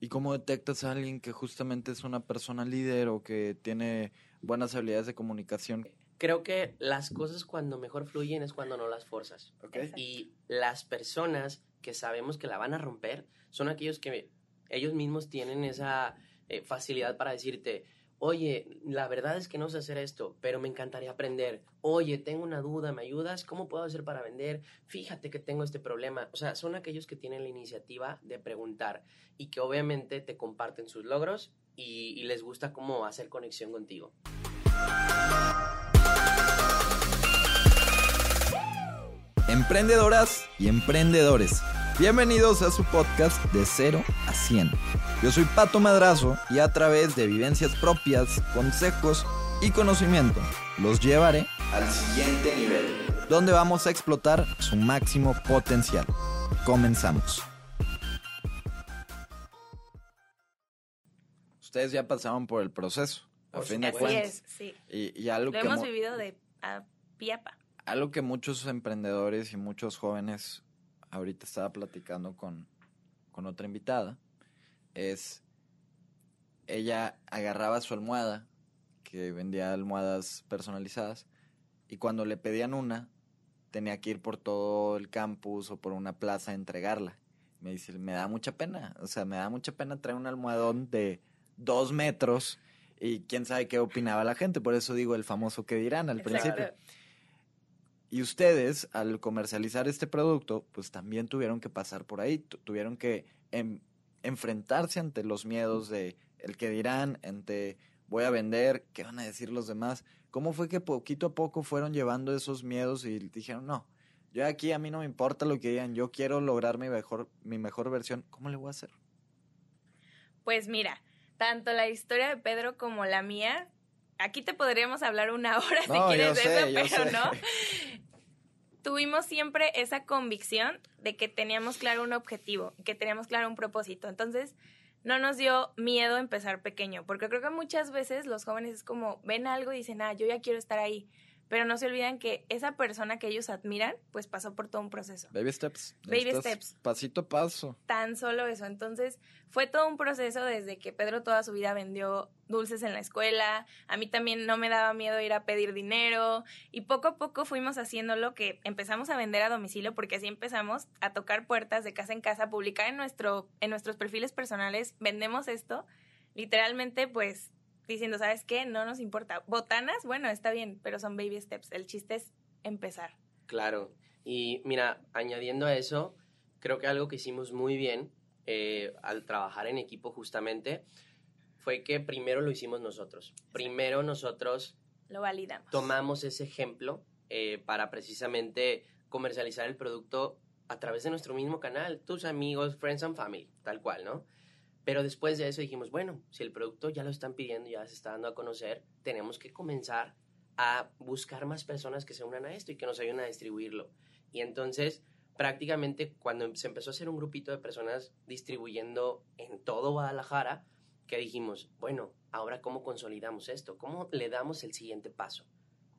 ¿Y cómo detectas a alguien que justamente es una persona líder o que tiene buenas habilidades de comunicación? Creo que las cosas cuando mejor fluyen es cuando no las forzas. Okay. Y las personas que sabemos que la van a romper son aquellos que ellos mismos tienen esa eh, facilidad para decirte, oye, la verdad es que no sé hacer esto, pero me encantaría aprender. Oye, tengo una duda, ¿me ayudas? ¿Cómo puedo hacer para vender? Fíjate que tengo este problema. O sea, son aquellos que tienen la iniciativa de preguntar y que obviamente te comparten sus logros y, les gusta cómo hacer conexión contigo. Emprendedoras y emprendedores, bienvenidos a su podcast de 0 a 100. Yo soy Pato Madrazo y a través de vivencias propias, consejos y conocimiento los llevaré al siguiente nivel, donde vamos a explotar su máximo potencial. Comenzamos. Ustedes ya pasaron por el proceso, a fin de cuentas. es, sí. Y, y algo Lo que hemos mo- vivido de a pie a pa. algo que muchos emprendedores y muchos jóvenes, ahorita estaba platicando con, con otra invitada, es ella agarraba su almohada, que vendía almohadas personalizadas, y cuando le pedían una, tenía que ir por todo el campus o por una plaza a entregarla. Me dice, me da mucha pena, o sea, me da mucha pena traer un almohadón de dos metros y quién sabe qué opinaba la gente, por eso digo el famoso que dirán al Exacto. principio. Y ustedes, al comercializar este producto, pues también tuvieron que pasar por ahí, tu- tuvieron que em- enfrentarse ante los miedos de el que dirán, ante voy a vender, qué van a decir los demás. ¿Cómo fue que poquito a poco fueron llevando esos miedos y dijeron, no, yo aquí a mí no me importa lo que digan, yo quiero lograr mi mejor, mi mejor versión, ¿cómo le voy a hacer? Pues mira, tanto la historia de Pedro como la mía, aquí te podríamos hablar una hora si No, quieres de sé, eso, pero sé. no. Tuvimos siempre esa convicción de que teníamos claro un objetivo, que teníamos claro un propósito. Entonces, no nos dio miedo empezar pequeño, porque creo que muchas veces los jóvenes es como ven algo y dicen, ah, yo ya quiero estar ahí, pero no se olvidan que esa persona que ellos admiran, pues pasó por todo un proceso. Baby steps. Baby steps. Pasito a paso. tan solo eso. Entonces, fue todo un proceso desde que Pedro toda su vida vendió dulces en la escuela. A mí también no me daba miedo ir a pedir dinero. Y poco a poco fuimos haciéndolo que empezamos a vender a domicilio porque así empezamos a tocar puertas de casa en casa, a publicar en, nuestro, en nuestros perfiles personales, vendemos esto. Literalmente, pues, diciendo, ¿sabes qué? No nos importa. Botanas, bueno, está bien, pero son baby steps. El chiste es empezar. Claro. Y mira, añadiendo a eso, creo que algo que hicimos muy bien eh, al trabajar en equipo justamente fue que primero lo hicimos nosotros. Primero nosotros Lo validamos. tomamos ese ejemplo eh, para precisamente comercializar el producto a través de nuestro mismo canal, tus amigos, friends and family, tal cual, ¿no? Pero después de eso dijimos, bueno, si el producto ya lo están pidiendo, ya se está dando a conocer, tenemos que comenzar a buscar más personas que se unan a esto y que nos ayuden a distribuirlo. Y entonces, prácticamente cuando se empezó a hacer un grupito de personas distribuyendo en todo Guadalajara, que dijimos, bueno, ahora cómo consolidamos esto, cómo le damos el siguiente paso.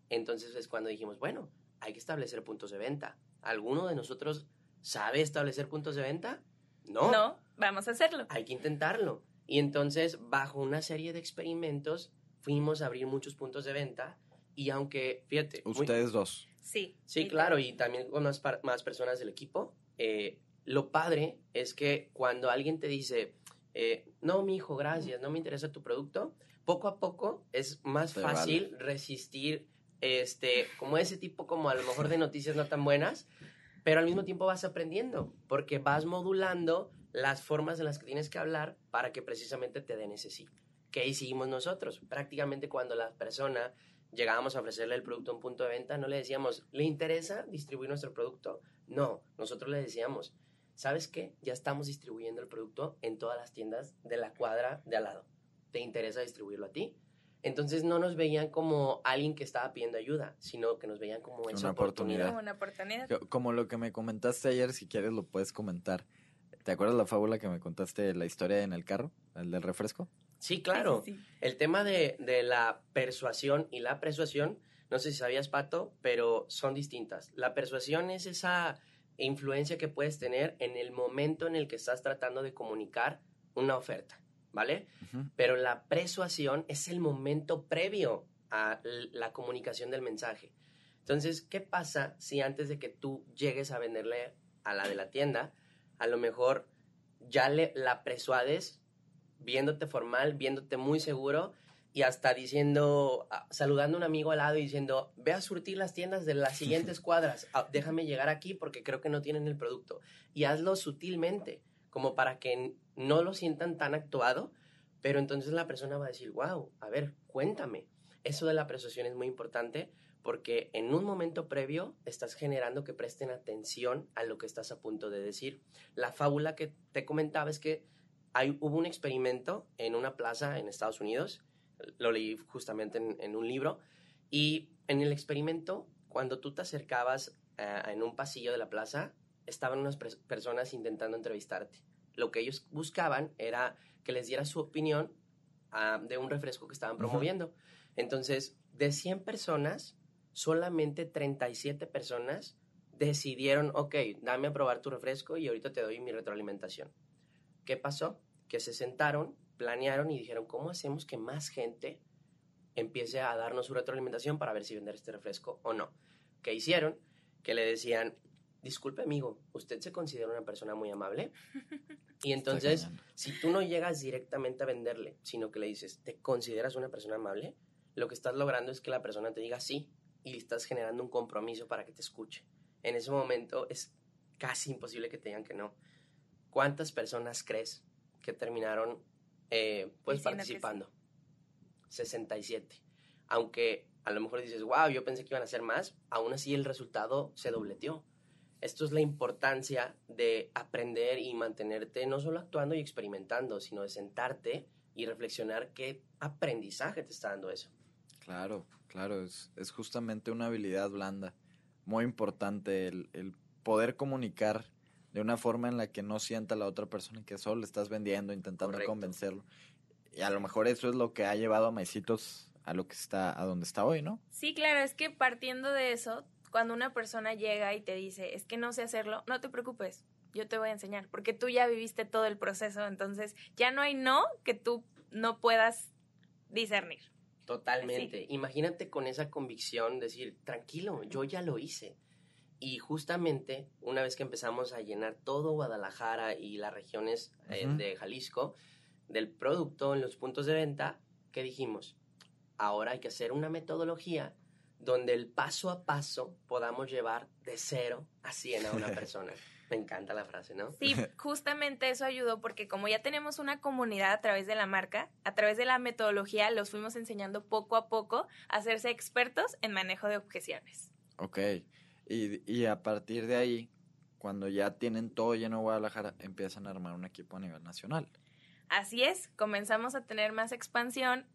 Entonces es cuando dijimos, bueno, hay que establecer puntos de venta. ¿Alguno de nosotros sabe establecer puntos de venta? No. No, vamos a hacerlo. Hay que intentarlo. Y entonces, bajo una serie de experimentos, fuimos a abrir muchos puntos de venta. Y aunque, fíjate, muy- Ustedes dos. Sí. Sí, claro, y también con más, más personas del equipo. Eh, lo padre es que cuando alguien te dice, eh, no, mi hijo, gracias, no me interesa tu producto, poco a poco es más Te fácil resistir, este, como ese tipo, como a lo mejor de noticias no tan buenas, pero al mismo tiempo vas aprendiendo, porque vas modulando las formas en las que tienes que hablar para que precisamente te den ese sí. ¿Qué hicimos nosotros? Prácticamente cuando la persona llegábamos a ofrecerle el producto a un punto de venta, no le decíamos, ¿le interesa distribuir nuestro producto? No, nosotros le decíamos, ¿sabes qué? Ya estamos distribuyendo el producto en todas las tiendas de la cuadra de al lado. ¿Te interesa distribuirlo a ti? Entonces no nos veían como alguien que estaba pidiendo ayuda, sino que nos veían como esa Una oportunidad. oportunidad. Como una oportunidad. Co- Como lo que me comentaste ayer, si quieres lo puedes comentar. ¿Te acuerdas la fábula que me contaste, la historia en el carro, el del refresco? Sí, claro. Sí, sí, sí. El tema de, de la persuasión y la persuasión, no sé si sabías, Pato, pero son distintas. La persuasión es esa influencia que puedes tener en el momento en el que estás tratando de comunicar una oferta, ¿vale? Pero la persuasión es el momento previo a la comunicación del mensaje. Entonces, ¿qué pasa si antes de que tú llegues a venderle a la de la tienda, a lo mejor ya le, la persuades viéndote formal, viéndote muy seguro y hasta diciendo, ah, saludando a un amigo al lado y diciendo, ve a surtir las tiendas de las siguientes cuadras, ah, déjame llegar aquí porque creo que no tienen el producto. Y hazlo sutilmente, como para que no lo sientan tan actuado, pero entonces la persona va a decir, wow, a ver, cuéntame. Eso de la persuasión es muy importante porque en un momento previo estás generando que presten atención a lo que estás a punto de decir. La fábula que te comentaba es que hay, hubo un experimento en una plaza en Estados Unidos, lo leí justamente en, en un libro, y en el experimento, cuando tú te acercabas eh, en un pasillo de la plaza, estaban unas pers- personas intentando entrevistarte. Lo que ellos buscaban era que les dieras su opinión ah, de un refresco que estaban promoviendo. Entonces, de 100 personas, solamente 37 personas decidieron, ok, dame a probar tu refresco y ahorita te doy mi retroalimentación. ¿Qué pasó? Que se sentaron, planearon y dijeron, ¿cómo hacemos que más gente empiece a darnos su retroalimentación para ver si vender este refresco o no? ¿Qué hicieron? Que le decían, disculpe amigo, ¿usted se considera una persona muy amable? Y entonces, si tú no llegas directamente a venderle, sino que le dices, ¿te consideras una persona amable? Lo que estás logrando es que la persona te diga sí y estás generando un compromiso para que te escuche. En ese momento es casi imposible que te digan que no. ¿Cuántas personas crees que terminaron eh, pues participando? 67. Aunque a lo mejor dices, wow, yo pensé que iban a ser más, aún así el resultado se dobleteó. Esto es la importancia de aprender y mantenerte no solo actuando y experimentando, sino de sentarte y reflexionar qué aprendizaje te está dando eso. Claro, claro, es, es justamente una habilidad blanda, muy importante el, el poder comunicar de una forma en la que no sienta la otra persona que solo le estás vendiendo, intentando Correcto. convencerlo. Y a lo mejor eso es lo que ha llevado a Maicitos a lo que está, a donde está hoy, ¿no? Sí, claro, es que partiendo de eso, cuando una persona llega y te dice, es que no sé hacerlo, no te preocupes, yo te voy a enseñar, porque tú ya viviste todo el proceso, entonces ya no hay no que tú no puedas discernir. Totalmente. Imagínate con esa convicción, decir, tranquilo, yo ya lo hice. Y justamente una vez que empezamos a llenar todo Guadalajara y las regiones eh, de Jalisco del producto en los puntos de venta, ¿qué dijimos? Ahora hay que hacer una metodología donde el paso a paso podamos llevar de cero a 100 a una persona. Me encanta la frase, ¿no? Sí, justamente eso ayudó porque como ya tenemos una comunidad a través de la marca, a través de la metodología los fuimos enseñando poco a poco a hacerse expertos en manejo de objeciones. Ok. Y, y a partir de ahí, cuando ya tienen todo lleno Guadalajara, empiezan a armar un equipo a nivel nacional. Así es, comenzamos a tener más expansión.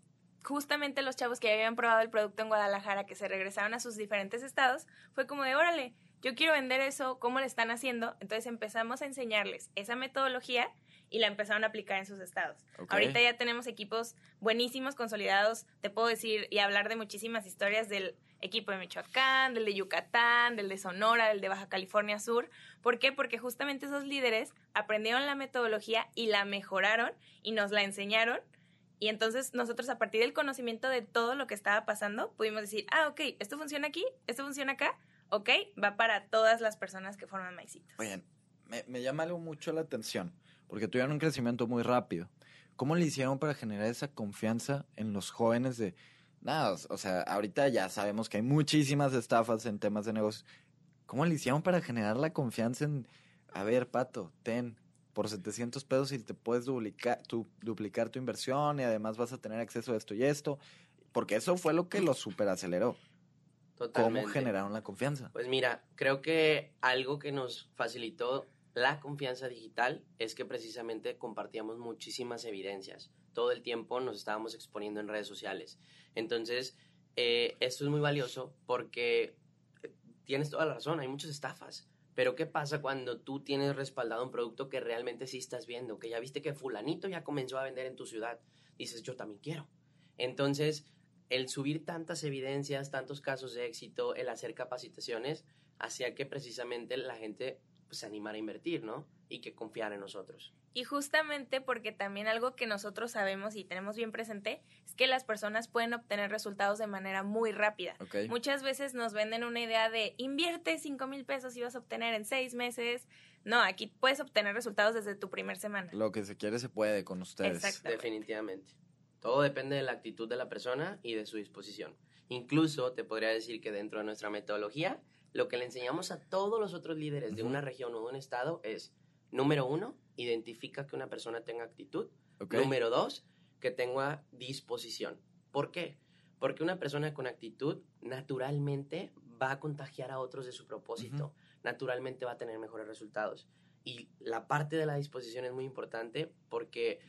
Justamente los chavos que ya habían probado el producto en Guadalajara, que se regresaron a sus diferentes estados, fue como de, órale, yo quiero vender eso, ¿cómo le están haciendo? Entonces empezamos a enseñarles esa metodología y la empezaron a aplicar en sus estados. Ok. Ahorita ya tenemos equipos buenísimos, consolidados, te puedo decir y hablar de muchísimas historias del equipo de Michoacán, del de Yucatán, del de Sonora, del de Baja California Sur. ¿Por qué? Porque justamente esos líderes aprendieron la metodología y la mejoraron y nos la enseñaron. Y entonces nosotros a partir del conocimiento de todo lo que estaba pasando, pudimos decir, ah, ok, esto funciona aquí, esto funciona acá, ok, va para todas las personas que forman Maicitos. Oigan, me, me llama algo mucho la atención, porque tuvieron un crecimiento muy rápido. ¿Cómo le hicieron para generar esa confianza en los jóvenes de... Nada, o- sea, ahorita ya sabemos que hay muchísimas estafas en temas de negocios. ¿Cómo le hicieron para generar la confianza en... A ver, Pato, ten, por 700 pesos y te puedes duplicar tu, duplicar tu inversión y además vas a tener acceso a esto y esto? Porque eso fue lo que lo superaceleró. ¿Cómo Totalmente. generaron la confianza? Pues mira, creo que algo que nos facilitó la confianza digital es que precisamente compartíamos muchísimas evidencias. Todo el tiempo nos estábamos exponiendo en redes sociales. Entonces, eh, esto es muy valioso porque eh, tienes toda la razón, hay muchas estafas. Pero ¿qué pasa cuando tú tienes respaldado un producto que realmente sí estás viendo? Que ya viste que fulanito ya comenzó a vender en tu ciudad. Dices, yo también quiero. Entonces, el subir tantas evidencias, tantos casos de éxito, el hacer capacitaciones, hacía que precisamente la gente pues, se animara a invertir, ¿no? y que confiar en nosotros. Y justamente porque también algo que nosotros sabemos y tenemos bien presente es que las personas pueden obtener resultados de manera muy rápida. Ok. Muchas veces nos venden una idea de invierte 5 mil pesos y vas a obtener en seis meses. No, aquí puedes obtener resultados desde tu primer semana. Lo que se quiere se puede con ustedes. Exacto. Definitivamente. Todo depende de la actitud de la persona y de su disposición. Incluso te podría decir que dentro de nuestra metodología, lo que le enseñamos a todos los otros líderes de una región o de un estado es, número uno, identifica que una persona tenga actitud. Número dos, que tenga disposición. ¿Por qué? Porque una persona con actitud naturalmente va a contagiar a otros de su propósito. Naturalmente va a tener mejores resultados. Y la parte de la disposición es muy importante porque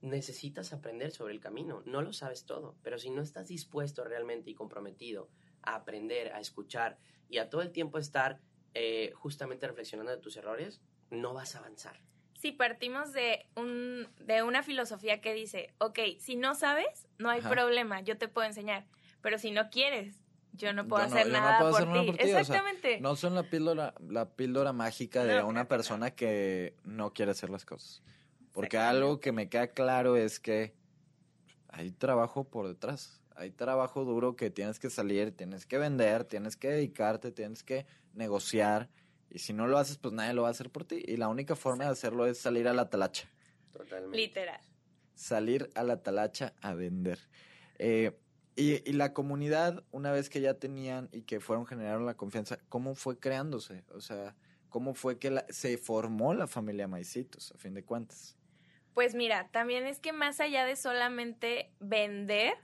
necesitas aprender sobre el camino. No lo sabes todo, pero si no estás dispuesto realmente y comprometido a aprender, a escuchar y a todo el tiempo estar eh, justamente reflexionando de tus errores, no vas a avanzar. Si partimos de, un, de una filosofía que dice, ok, si no sabes, no hay Ajá. problema, yo te puedo enseñar, pero si no quieres, yo no puedo Yo no- hacer yo no nada puedo por, hacer nada ti. por ti, o sea, Exactamente. No son la píldora, la píldora mágica de No, una persona que no quiere hacer las cosas. Porque algo que me queda claro es que hay trabajo por detrás. Hay trabajo duro que tienes que salir, tienes que vender, tienes que dedicarte, tienes que negociar. Y si no lo haces, pues nadie lo va a hacer por ti. Y la única forma de hacerlo es salir a la talacha. Totalmente. Literal. Salir a la talacha a vender. Eh, y, y la comunidad, una vez que ya tenían y que fueron generaron la confianza, ¿cómo fue creándose? O sea, ¿cómo fue que la- se formó la familia Maicitos, a fin de cuentas? Pues mira, también es que más allá de solamente vender,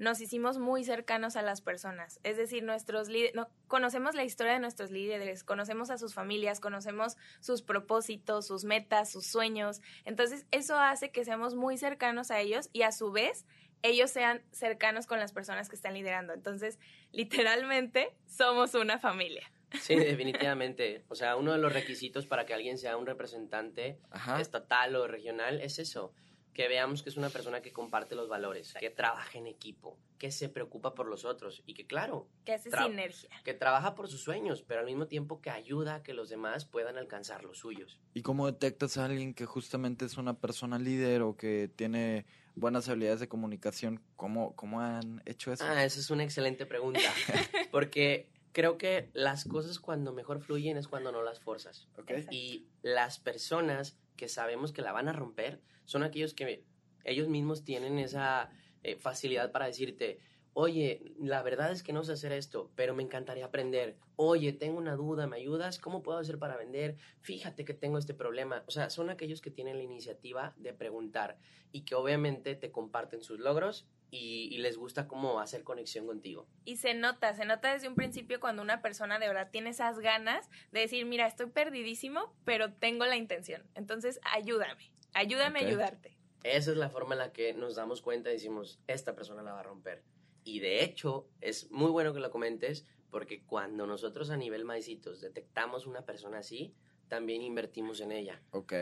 nos hicimos muy cercanos a las personas. Es decir, nuestros líderes, no, conocemos la historia de nuestros líderes, conocemos a sus familias, conocemos sus propósitos, sus metas, sus sueños. Entonces, eso hace que seamos muy cercanos a ellos y a su vez ellos sean cercanos con las personas que están liderando. Entonces, literalmente, somos una familia. Sí, definitivamente. O sea, uno de los requisitos para que alguien sea un representante Ajá. estatal o regional es eso, que veamos que es una persona que comparte los valores, que trabaja en equipo, que se preocupa por los otros y que claro, Que hace Tra- sinergia. que trabaja por sus sueños, pero al mismo tiempo que ayuda a que los demás puedan alcanzar los suyos. ¿Y cómo detectas a alguien que justamente es una persona líder o que tiene buenas habilidades de comunicación? ¿Cómo, cómo han hecho eso? Ah, esa es una excelente pregunta, porque creo que las cosas cuando mejor fluyen es cuando no las forzas. Ok. Y las personas que sabemos que la van a romper son aquellos que ellos mismos tienen esa eh, facilidad para decirte, oye, la verdad es que no sé hacer esto, pero me encantaría aprender. Oye, tengo una duda, ¿me ayudas? ¿Cómo puedo hacer para vender? Fíjate que tengo este problema. O sea, son aquellos que tienen la iniciativa de preguntar y que obviamente te comparten sus logros y, y les gusta cómo hacer conexión contigo. Y se nota, se nota desde un principio cuando una persona de verdad tiene esas ganas de decir, mira, estoy perdidísimo, pero tengo la intención. Entonces, ayúdame, ayúdame a ayudarte. Esa es la forma en la que nos damos cuenta y decimos, esta persona la va a romper. Y de hecho, es muy bueno que lo comentes porque cuando nosotros a nivel maicitos detectamos una persona así, también invertimos en ella. Ok.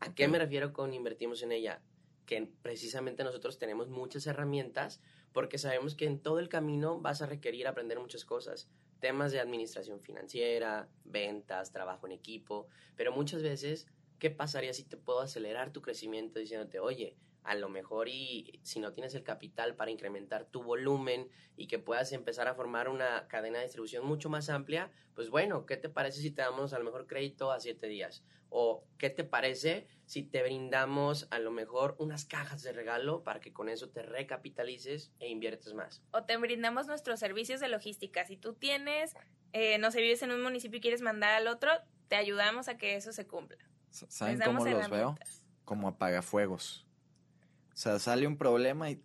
¿A qué me refiero con invertimos en ella? Que precisamente nosotros tenemos muchas herramientas porque sabemos que en todo el camino vas a requerir aprender muchas cosas. Temas de administración financiera, ventas, trabajo en equipo, pero muchas veces, ¿qué pasaría si te puedo acelerar tu crecimiento diciéndote, oye, a lo mejor y si no tienes el capital para incrementar tu volumen y que puedas empezar a formar una cadena de distribución mucho más amplia, pues bueno, ¿qué te parece si te damos a lo mejor crédito a siete días? ¿O qué te parece si te brindamos a lo mejor unas cajas de regalo para que con eso te recapitalices e inviertes más? O te brindamos nuestros servicios de logística. Si tú tienes, eh, no sé, vives en un municipio y quieres mandar al otro, te ayudamos a que eso se cumpla. ¿Saben cómo los veo? Como apagafuegos. O sea, sale un problema y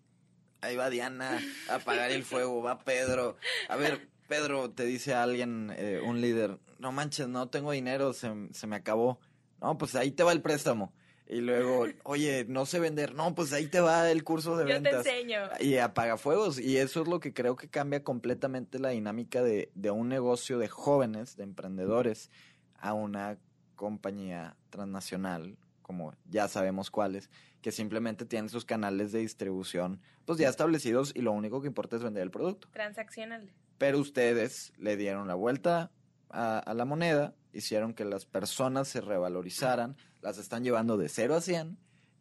ahí va Diana a apagar el fuego, va Pedro. A ver, Pedro, te dice alguien, eh, un líder, no manches, no tengo dinero, se, se me acabó. No, pues ahí te va el préstamo. Y luego, oye, no sé vender. No, pues ahí te va el curso de Yo te ventas. enseño. Y apagafuegos. Y eso es lo que creo que cambia completamente la dinámica de, de un negocio de jóvenes, de emprendedores, a una compañía transnacional, como ya sabemos cuáles, que simplemente tienen sus canales de distribución pues ya establecidos y lo único que importa es vender el producto. Transaccional. Pero ustedes le dieron la vuelta a, a la moneda hicieron que las personas se revalorizaran, las están llevando de 0 a 100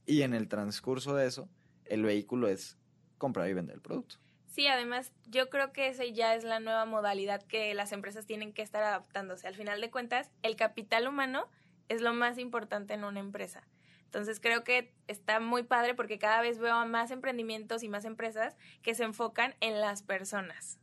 y en el transcurso de eso, el vehículo es comprar y vender el producto. Sí, además yo creo que esa ya es la nueva modalidad que las empresas tienen que estar adaptándose. Al final de cuentas, el capital humano es lo más importante en una empresa. Entonces creo que está muy padre porque cada vez veo a más emprendimientos y más empresas que se enfocan en las personas.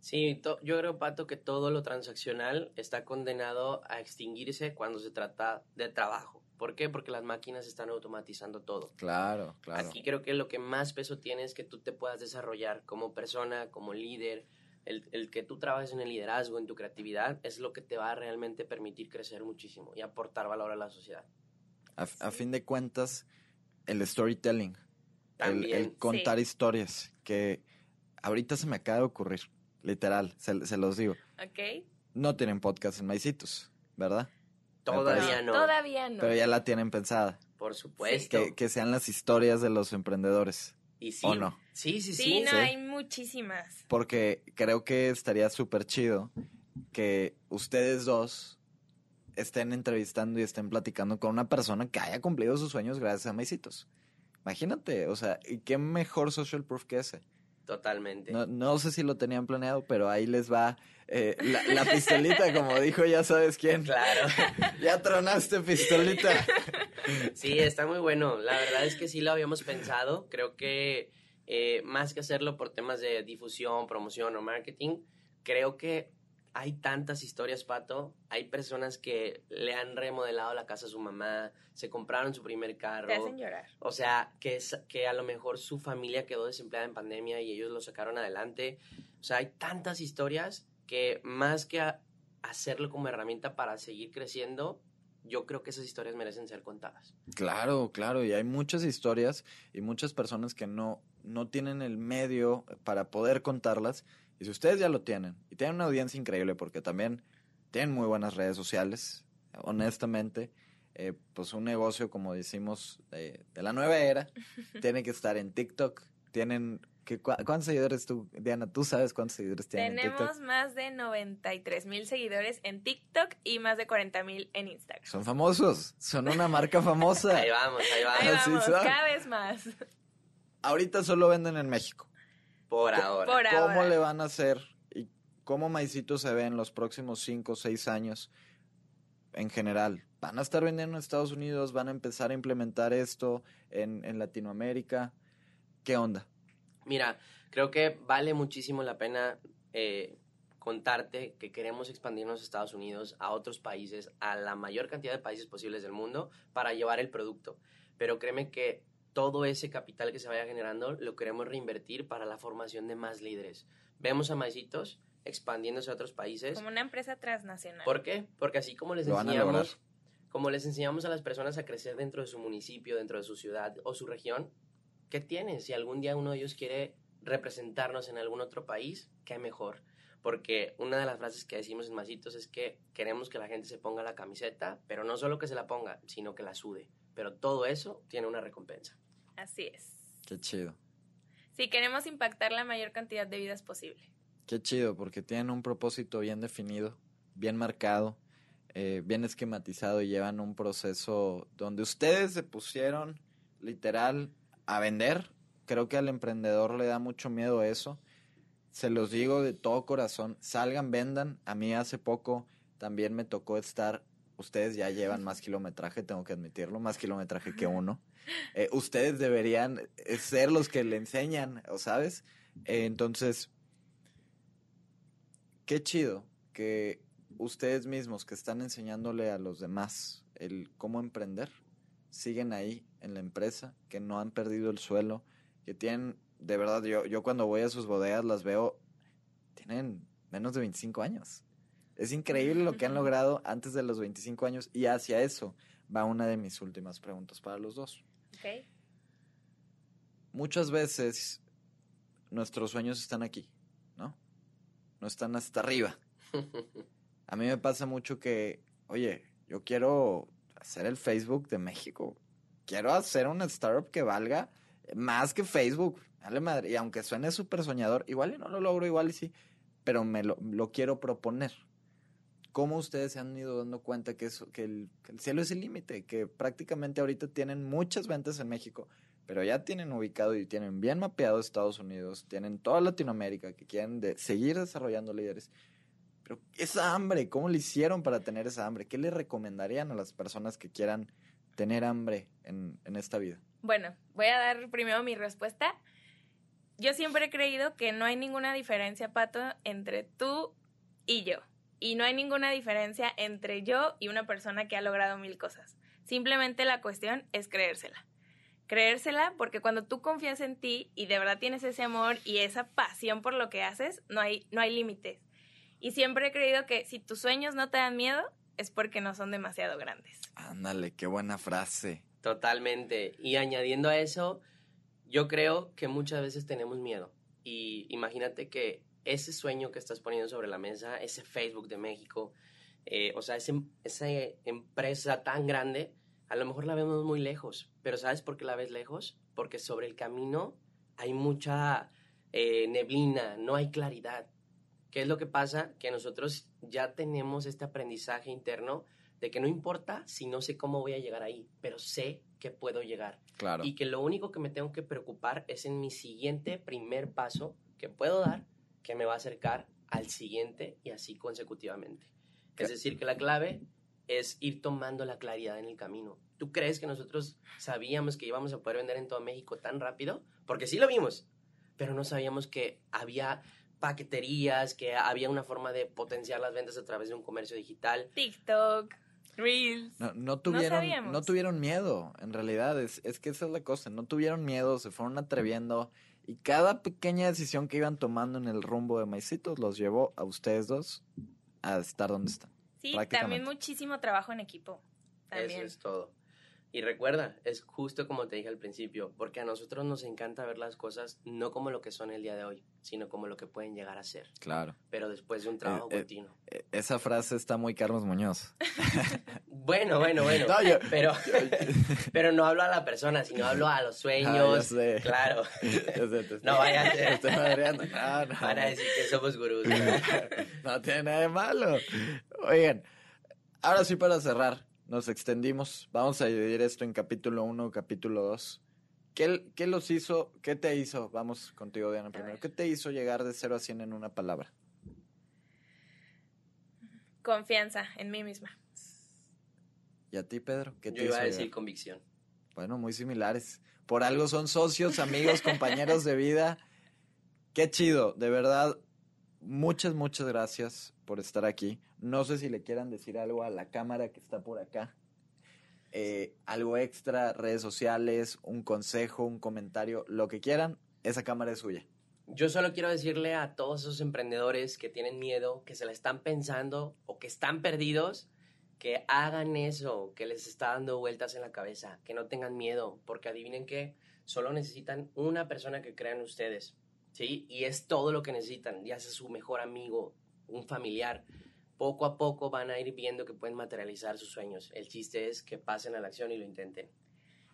Sí, yo creo, Pato, que todo lo transaccional está condenado a extinguirse cuando se trata de trabajo. ¿Por qué? Porque las máquinas están automatizando todo. Claro, claro. Aquí creo que lo que más peso tiene es que tú te puedas desarrollar como persona, como líder. El, el, que tú trabajes en el liderazgo, en tu creatividad, es lo que te va a realmente permitir crecer muchísimo y aportar valor a la sociedad. A, fin de cuentas, el storytelling, el, contar historias, que ahorita se me acaba de ocurrir, literal, se, los digo. Ok. No tienen podcast en Maicitos, ¿verdad? Todavía no. Todavía no. Pero ya la tienen pensada. Por supuesto. Que, sean las historias de los emprendedores. Y sí. ¿O no? Sí, sí, sí. Sí, no, hay muchísimas. Porque creo que estaría súper chido que ustedes dos estén entrevistando y estén platicando con una persona que haya cumplido sus sueños gracias a Maicitos. Imagínate, o sea, ¿y qué mejor social proof que ese? Totalmente. No, sé si lo tenían planeado, pero ahí les va eh, la, pistolita, como dijo ya sabes quién. Claro. ya tronaste pistolita. Sí, está muy bueno. La verdad es que sí lo habíamos pensado. Creo que eh, más que hacerlo por temas de difusión, promoción o marketing, creo que hay tantas historias, Pato. Hay personas que le han remodelado la casa a su mamá, se compraron su primer carro. Te hacen llorar. O sea, que, es, que a lo mejor su familia quedó desempleada en pandemia y ellos lo sacaron adelante. O sea, hay tantas historias que más que hacerlo como herramienta para seguir creciendo, yo creo que esas historias merecen ser contadas. Claro, claro, y hay muchas historias y muchas personas que no, no tienen el medio para poder contarlas y si ustedes ya lo tienen y tienen una audiencia increíble porque también tienen muy buenas redes sociales, honestamente, eh, pues un negocio, como decimos, de, la nueva era, tiene que estar en TikTok. Tienen ¿Cuántos seguidores tú, Diana? ¿Tú sabes cuántos seguidores tienen Tenemos en TikTok? más de 93 mil seguidores en TikTok y más de 40 mil en Instagram. Son famosos, son una marca famosa. ahí vamos, ahí vamos. Ahí vamos, cada vez más. Ahorita solo venden en México. Por ahora. ¿Cómo le van a hacer y cómo Maicito se ve en los próximos 5 o 6 años en general? ¿Van a estar vendiendo en Estados Unidos? ¿Van a empezar a implementar esto en, en Latinoamérica? ¿Qué onda? Mira, creo que vale muchísimo la pena eh, contarte que queremos expandirnos a Estados Unidos, a otros países, a la mayor cantidad de países posibles del mundo para llevar el producto. Pero créeme que todo ese capital que se vaya generando lo queremos reinvertir para la formación de más líderes. Vemos a Maicitos expandiéndose a otros países. Como una empresa transnacional. ¿Por qué? Porque así como les enseñamos, como les enseñamos a las personas a crecer dentro de su municipio, dentro de su ciudad o su región, ¿qué tienes? Si algún día uno de ellos quiere representarnos en algún otro país, qué mejor. Porque una de las frases que decimos en Maicitos es que queremos que la gente se ponga la camiseta, pero no solo que se la ponga, sino que la sude. Pero todo eso tiene una recompensa. Así es. Qué chido. Sí, queremos impactar la mayor cantidad de vidas posible. Qué chido, porque tienen un propósito bien definido, bien marcado, eh, bien esquematizado y llevan un proceso donde ustedes se pusieron literal a vender. Creo que al emprendedor le da mucho miedo eso. Se los digo de todo corazón, salgan, vendan. A mí hace poco también me tocó estar ustedes ya llevan más kilometraje, tengo que admitirlo, más kilometraje que uno. Eh, ustedes deberían eh, ser los que le enseñan, ¿sabes? Eh, entonces, qué chido que ustedes mismos que están enseñándole a los demás el cómo emprender, siguen ahí en la empresa, que no han perdido el suelo, que tienen, de verdad, yo, yo cuando voy a sus bodegas las veo, tienen menos de 25 años. Es increíble lo que han logrado antes de los 25 años y hacia eso va una de mis últimas preguntas para los dos. Muchas veces nuestros sueños están aquí, ¿no? No están hasta arriba. A mí me pasa mucho que, oye, yo quiero hacer el Facebook de México. Quiero hacer una startup que valga más que Facebook. Dale madre. Y aunque suene súper soñador, igual y no lo logro, igual y sí, pero me lo quiero proponer. ¿cómo ustedes se han ido dando cuenta que, eso, que, el, cielo es el límite? Que prácticamente ahorita tienen muchas ventas en México, pero ya tienen ubicado y tienen bien mapeado Estados Unidos, tienen toda Latinoamérica que quieren seguir desarrollando líderes. Pero esa hambre, ¿cómo le hicieron para tener esa hambre? ¿Qué le recomendarían a las personas que quieran tener hambre en, en esta vida? Bueno, voy a dar primero mi respuesta. Yo siempre he creído que no hay ninguna diferencia, Pato, entre tú y yo. Y no hay ninguna diferencia entre yo y una persona que ha logrado mil cosas. Simplemente la cuestión es creérsela. Creérsela porque cuando tú confías en ti y de verdad tienes ese amor y esa pasión por lo que haces, no hay, no hay límites. Y siempre he creído que si tus sueños no te dan miedo, es porque no son demasiado grandes. Ándale, qué buena frase. Totalmente. Y añadiendo a eso, yo creo que muchas veces tenemos miedo. Y imagínate que ese sueño que estás poniendo sobre la mesa, ese Facebook de México, eh, o sea, ese, esa empresa tan grande, a lo mejor la vemos muy lejos. Pero ¿sabes por qué la ves lejos? Porque sobre el camino hay mucha eh, neblina, no hay claridad. ¿Qué es lo que pasa? Que nosotros ya tenemos este aprendizaje interno de que no importa si no sé cómo voy a llegar ahí, pero sé que puedo llegar. Claro. Y que lo único que me tengo que preocupar es en mi siguiente primer paso que puedo dar, que me va a acercar al siguiente y así consecutivamente. Es decir, que la clave es ir tomando la claridad en el camino. ¿Tú crees que nosotros sabíamos que íbamos a poder vender en todo México tan rápido? Porque sí lo vimos, pero no sabíamos que había paqueterías, que había una forma de potenciar las ventas a través de un comercio digital. TikTok, Reels. No, no tuvieron, no, sabíamos. tuvieron miedo, en realidad, es, es que esa es la cosa, no tuvieron miedo, se fueron atreviendo y cada pequeña decisión que iban tomando en el rumbo de Maicitos los llevó a ustedes dos a estar donde están. Sí, también muchísimo trabajo en equipo. También. Eso es todo. Y recuerda, es justo como te dije al principio, porque a nosotros nos encanta ver las cosas no como lo que son el día de hoy, sino como lo que pueden llegar a ser. Claro. Pero después de un trabajo Eh, eh, continuo. Eh, Esa frase está muy Carlos Muñoz. Bueno, bueno, bueno. No, yo- pero, pero no hablo a la persona, sino hablo a los Ah, sueños. Claro. Sé, te No vaya a ser. estoy madreando. No, no. Van a decir que somos gurús. no tiene nada de malo. Oigan, ahora sí para cerrar, nos extendimos. Vamos a dividir esto en capítulo 1, capítulo 2. ¿Qué, ¿Qué los hizo, qué te hizo? Vamos contigo, Diana, primero. ¿Qué te hizo llegar de 0 a 100 en una palabra? Confianza en mí misma. ¿Y a ti, Pedro? ¿Qué te Yo iba hizo a decir llegar? convicción. Bueno, muy similares. Por algo son socios, amigos, compañeros de vida. Qué chido, de verdad. Muchas, muchas gracias por estar aquí. No sé si le quieran decir algo a la cámara que está por acá. Eh, algo extra, redes sociales, un consejo, un comentario, lo que quieran. Esa cámara es suya. Yo solo quiero decirle a todos esos emprendedores que tienen miedo, que se la están pensando o que están perdidos, que hagan eso, que les está dando vueltas en la cabeza, que no tengan miedo, porque adivinen que solo necesitan una persona que crea en ustedes, ¿sí? Y es todo lo que necesitan, ya sea su mejor amigo, un familiar. Poco a poco van a ir viendo que pueden materializar sus sueños. El chiste es que pasen a la acción y lo intenten.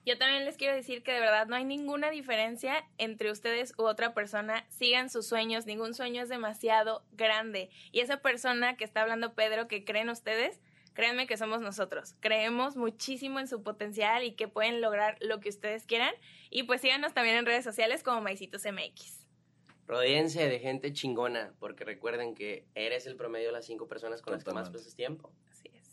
Yo también les quiero decir que de verdad no hay ninguna diferencia entre ustedes u otra persona. Sigan sus sueños, ningún sueño es demasiado grande. Y esa persona que está hablando Pedro, que creen ustedes, créanme que somos nosotros. Creemos muchísimo en su potencial y que pueden lograr lo que ustedes quieran. Y pues síganos también en redes sociales como Maicitos MX. Rodéense de gente chingona, porque recuerden que eres el promedio de las cinco personas con las que más pasas tiempo. Así es.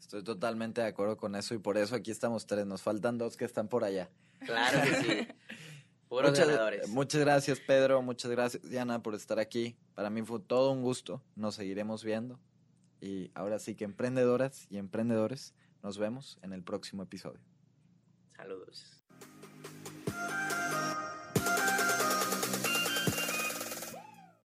Estoy totalmente de acuerdo con eso y por eso aquí estamos tres. Nos faltan dos que están por allá. Claro que sí. Puros muchas, ganadores. muchas gracias, Pedro. Muchas gracias, Diana, por estar aquí. Para mí fue todo un gusto. Nos seguiremos viendo. Y ahora sí que emprendedoras y emprendedores, nos vemos en el próximo episodio. Saludos.